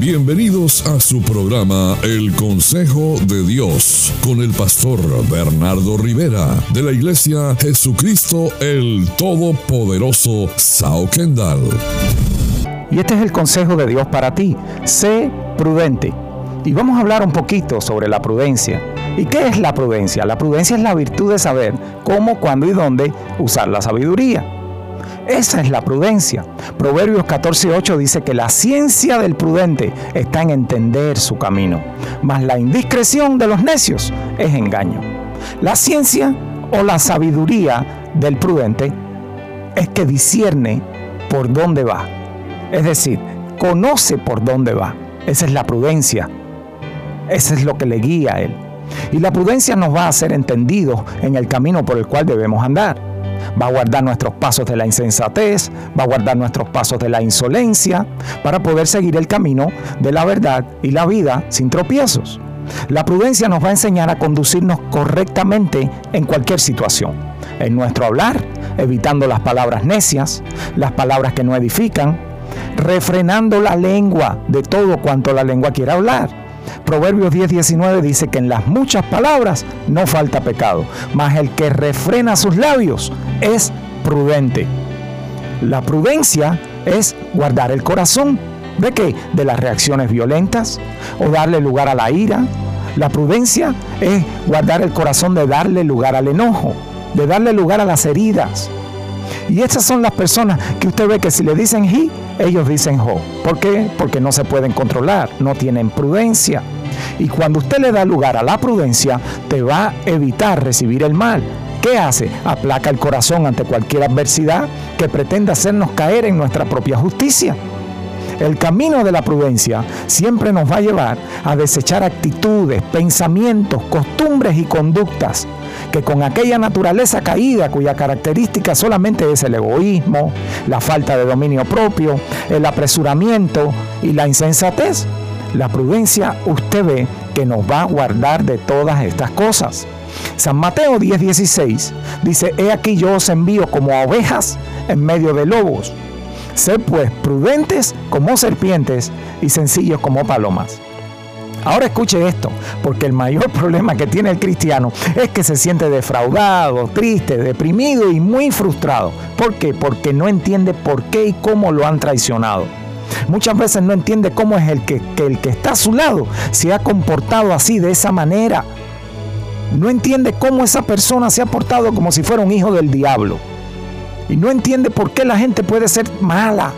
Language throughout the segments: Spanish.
Bienvenidos a su programa El Consejo de Dios con el pastor Bernardo Rivera de la Iglesia Jesucristo el Todopoderoso Sao Kendall. Y este es el consejo de Dios para ti. Sé prudente. Y vamos a hablar un poquito sobre la prudencia. ¿Y qué es la prudencia? La prudencia es la virtud de saber cómo, cuándo y dónde usar la sabiduría. Esa es la prudencia. Proverbios 14:8 dice que la ciencia del prudente está en entender su camino, mas la indiscreción de los necios es engaño. La ciencia o la sabiduría del prudente es que discierne por dónde va. Es decir, conoce por dónde va. Esa es la prudencia. Eso es lo que le guía a él. Y la prudencia nos va a hacer entendidos en el camino por el cual debemos andar va a guardar nuestros pasos de la insensatez, va a guardar nuestros pasos de la insolencia, para poder seguir el camino de la verdad y la vida sin tropiezos. La prudencia nos va a enseñar a conducirnos correctamente en cualquier situación. En nuestro hablar, evitando las palabras necias, las palabras que no edifican, refrenando la lengua de todo cuanto la lengua quiera hablar Proverbios 10, 19 dice que en las muchas palabras no falta pecado, mas el que refrena sus labios es prudente. La prudencia es guardar el corazón. ¿De qué? De las reacciones violentas o darle lugar a la ira. La prudencia es guardar el corazón de darle lugar al enojo, de darle lugar a las heridas. Y estas son las personas que usted ve que si le dicen hi, ellos dicen ho. ¿Por qué? Porque no se pueden controlar, no tienen prudencia. Y cuando usted le da lugar a la prudencia, te va a evitar recibir el mal. ¿Qué hace? Aplaca el corazón ante cualquier adversidad que pretenda hacernos caer en nuestra propia justicia. El camino de la prudencia siempre nos va a llevar a desechar actitudes, pensamientos, costumbres y conductas que con aquella naturaleza caída cuya característica solamente es el egoísmo, la falta de dominio propio, el apresuramiento y la insensatez, la prudencia usted ve que nos va a guardar de todas estas cosas. San Mateo 10:16 dice, He aquí yo os envío como a ovejas en medio de lobos. Sed pues prudentes como serpientes y sencillos como palomas. Ahora escuche esto, porque el mayor problema que tiene el cristiano es que se siente defraudado, triste, deprimido y muy frustrado. ¿Por qué? Porque no entiende por qué y cómo lo han traicionado. Muchas veces no entiende cómo es el que, que el que está a su lado se ha comportado así, de esa manera. No entiende cómo esa persona se ha portado como si fuera un hijo del diablo. Y no entiende por qué la gente puede ser mala.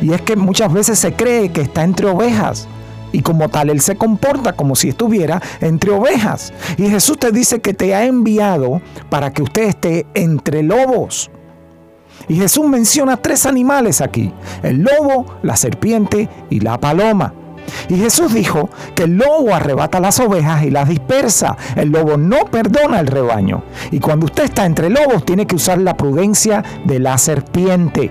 Y es que muchas veces se cree que está entre ovejas y como tal Él se comporta como si estuviera entre ovejas. Y Jesús te dice que te ha enviado para que usted esté entre lobos. Y Jesús menciona tres animales aquí, el lobo, la serpiente y la paloma. Y Jesús dijo que el lobo arrebata las ovejas y las dispersa. El lobo no perdona el rebaño. Y cuando usted está entre lobos tiene que usar la prudencia de la serpiente.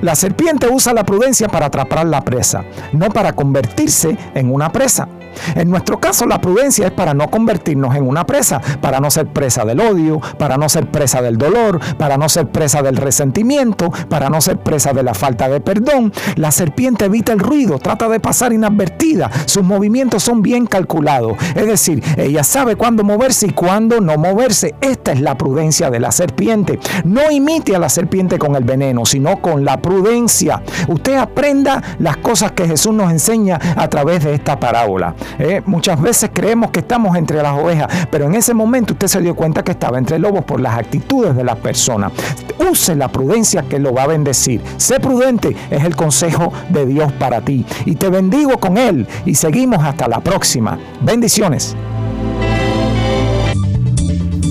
La serpiente usa la prudencia para atrapar la presa, no para convertirse en una presa. En nuestro caso, la prudencia es para no convertirnos en una presa, para no ser presa del odio, para no ser presa del dolor, para no ser presa del resentimiento, para no ser presa de la falta de perdón. La serpiente evita el ruido, trata de pasar inadvertida, sus movimientos son bien calculados, es decir, ella sabe cuándo moverse y cuándo no moverse. Esta es la prudencia de la serpiente. No imite a la serpiente con el veneno, sino con la prudencia. Usted aprenda las cosas que Jesús nos enseña a través de esta parábola. Eh, muchas veces creemos que estamos entre las ovejas, pero en ese momento usted se dio cuenta que estaba entre lobos por las actitudes de las personas. Use la prudencia que lo va a bendecir. Sé prudente es el consejo de Dios para ti. Y te bendigo con él y seguimos hasta la próxima. Bendiciones.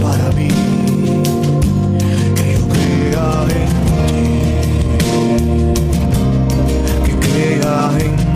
para mim, Que eu creia em ti. Que creia em ti.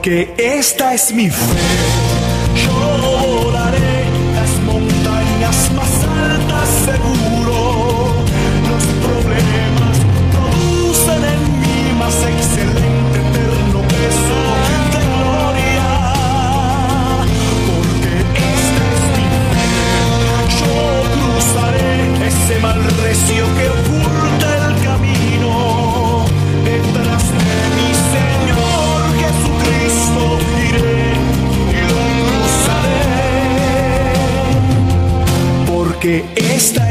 Porque esta es mi fe. Yo volaré las montañas más altas seguro. Esta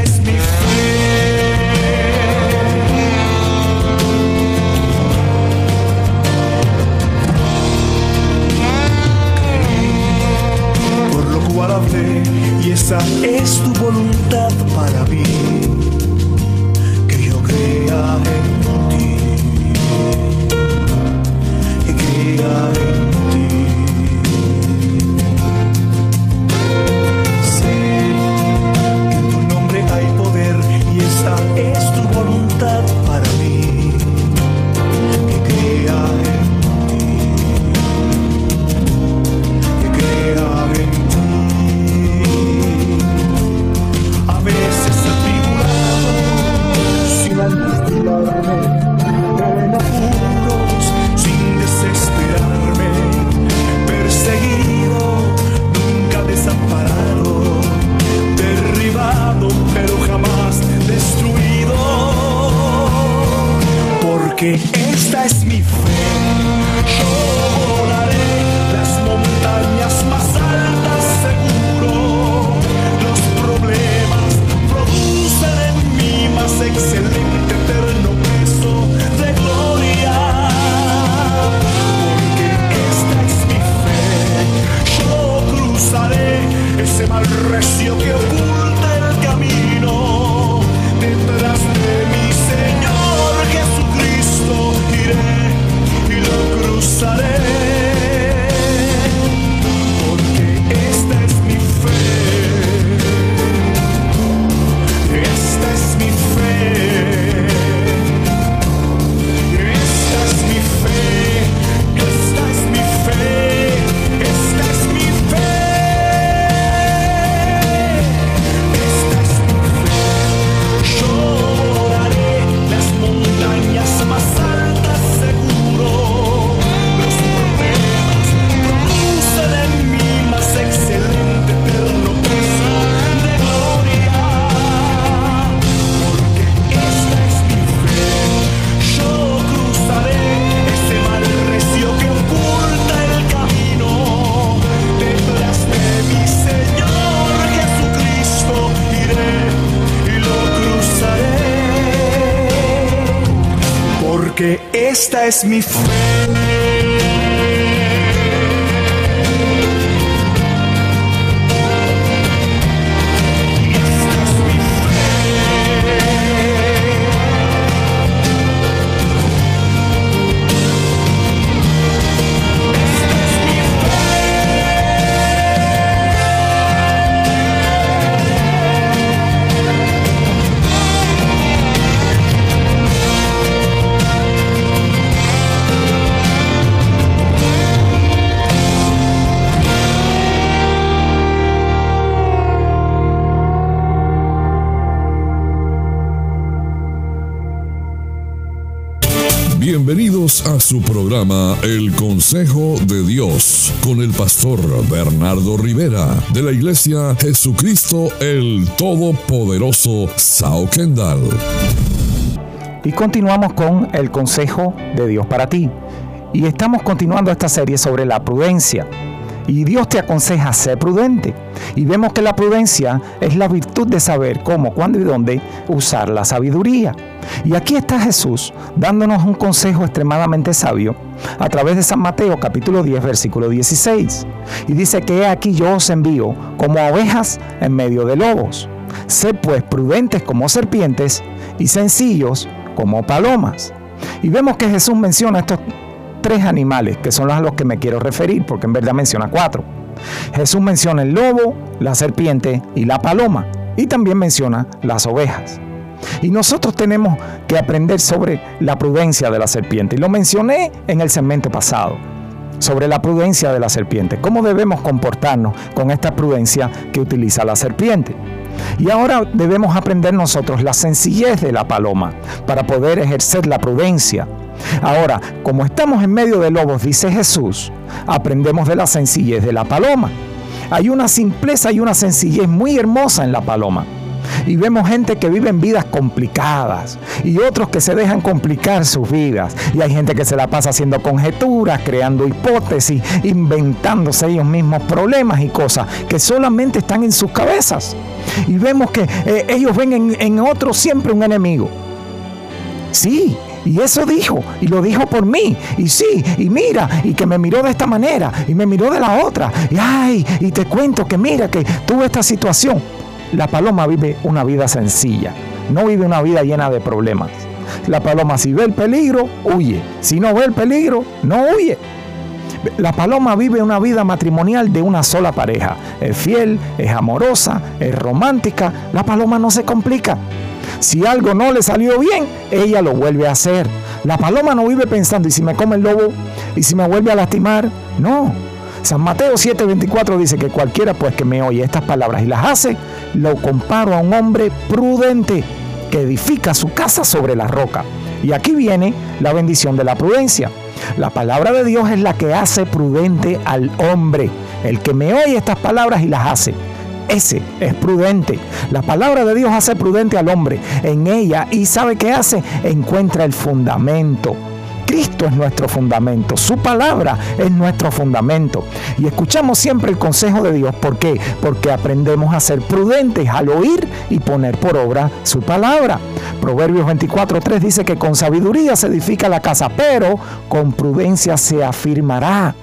esta es mi fe. A su programa El Consejo de Dios con el pastor Bernardo Rivera de la Iglesia Jesucristo el Todopoderoso Sao Kendall. Y continuamos con el consejo de Dios para ti. Y estamos continuando esta serie sobre la prudencia. Y Dios te aconseja ser prudente. Y vemos que la prudencia es la virtud de saber cómo, cuándo y dónde usar la sabiduría. Y aquí está Jesús dándonos un consejo extremadamente sabio a través de San Mateo capítulo 10 versículo 16. Y dice que aquí yo os envío como ovejas en medio de lobos. Sed pues prudentes como serpientes y sencillos como palomas. Y vemos que Jesús menciona estos tres animales, que son a los que me quiero referir, porque en verdad menciona cuatro. Jesús menciona el lobo, la serpiente y la paloma. Y también menciona las ovejas. Y nosotros tenemos que aprender sobre la prudencia de la serpiente. Y lo mencioné en el segmento pasado. sobre la prudencia de la serpiente, cómo debemos comportarnos con esta prudencia que utiliza la serpiente. Y ahora debemos aprender nosotros la sencillez de la paloma para poder ejercer la prudencia. Ahora, como estamos en medio de lobos, dice Jesús, aprendemos de la sencillez de la paloma. Hay una simpleza y una sencillez muy hermosa en la paloma. Y vemos gente que vive en vidas complicadas y otros que se dejan complicar sus vidas. Y hay gente que se la pasa haciendo conjeturas, creando hipótesis, inventándose ellos mismos problemas y cosas que solamente están en sus cabezas. Y vemos que eh, ellos ven en, en otros siempre un enemigo. Sí, y eso dijo, y lo dijo por mí. Y sí, y mira, y que me miró de esta manera, y me miró de la otra. Y ay, y te cuento que mira, que tuve esta situación. La paloma vive una vida sencilla, no vive una vida llena de problemas. La paloma si ve el peligro, huye. Si no ve el peligro, no huye. La paloma vive una vida matrimonial de una sola pareja. Es fiel, es amorosa, es romántica. La paloma no se complica. Si algo no le salió bien, ella lo vuelve a hacer. La paloma no vive pensando, ¿y si me come el lobo? ¿Y si me vuelve a lastimar? No. San Mateo 7:24 dice que cualquiera pues que me oye estas palabras y las hace, lo comparo a un hombre prudente que edifica su casa sobre la roca. Y aquí viene la bendición de la prudencia. La palabra de Dios es la que hace prudente al hombre. El que me oye estas palabras y las hace. Ese es prudente. La palabra de Dios hace prudente al hombre. En ella, y sabe qué hace, encuentra el fundamento. Cristo es nuestro fundamento, su palabra es nuestro fundamento. Y escuchamos siempre el consejo de Dios. ¿Por qué? Porque aprendemos a ser prudentes al oír y poner por obra su palabra. Proverbios 24.3 dice que con sabiduría se edifica la casa, pero con prudencia se afirmará.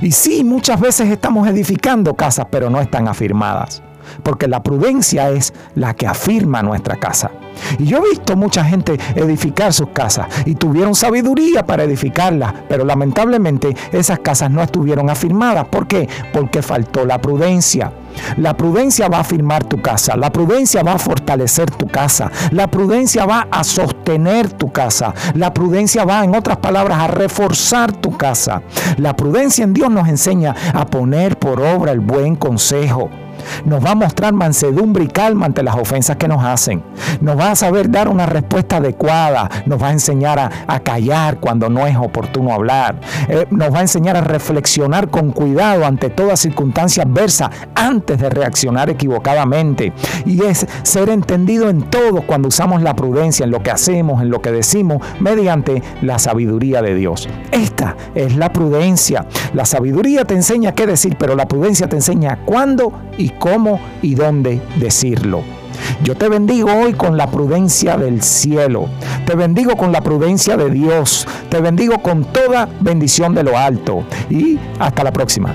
Y sí, muchas veces estamos edificando casas, pero no están afirmadas porque la prudencia es la que afirma nuestra casa. Y yo he visto mucha gente edificar sus casas y tuvieron sabiduría para edificarlas, pero lamentablemente esas casas no estuvieron afirmadas. ¿Por qué? Porque faltó la prudencia. La prudencia va a afirmar tu casa, la prudencia va a fortalecer tu casa, la prudencia va a sostener tu casa, la prudencia va, en otras palabras, a reforzar tu casa. La prudencia en Dios nos enseña a poner por obra el buen consejo nos va a mostrar mansedumbre y calma ante las ofensas que nos hacen. Nos va a saber dar una respuesta adecuada. Nos va a enseñar a, callar cuando no es oportuno hablar. Eh, nos va a enseñar a reflexionar con cuidado ante toda circunstancia adversa antes de reaccionar equivocadamente. Y es ser entendido en todo cuando usamos la prudencia en lo que hacemos, en lo que decimos, mediante la sabiduría de Dios. Esta es la prudencia. La sabiduría te enseña qué decir, pero la prudencia te enseña cuándo y cómo y dónde decirlo. Yo te bendigo hoy con la prudencia del cielo. Te bendigo con la prudencia de Dios. Te bendigo con toda bendición de lo alto. Y hasta la próxima.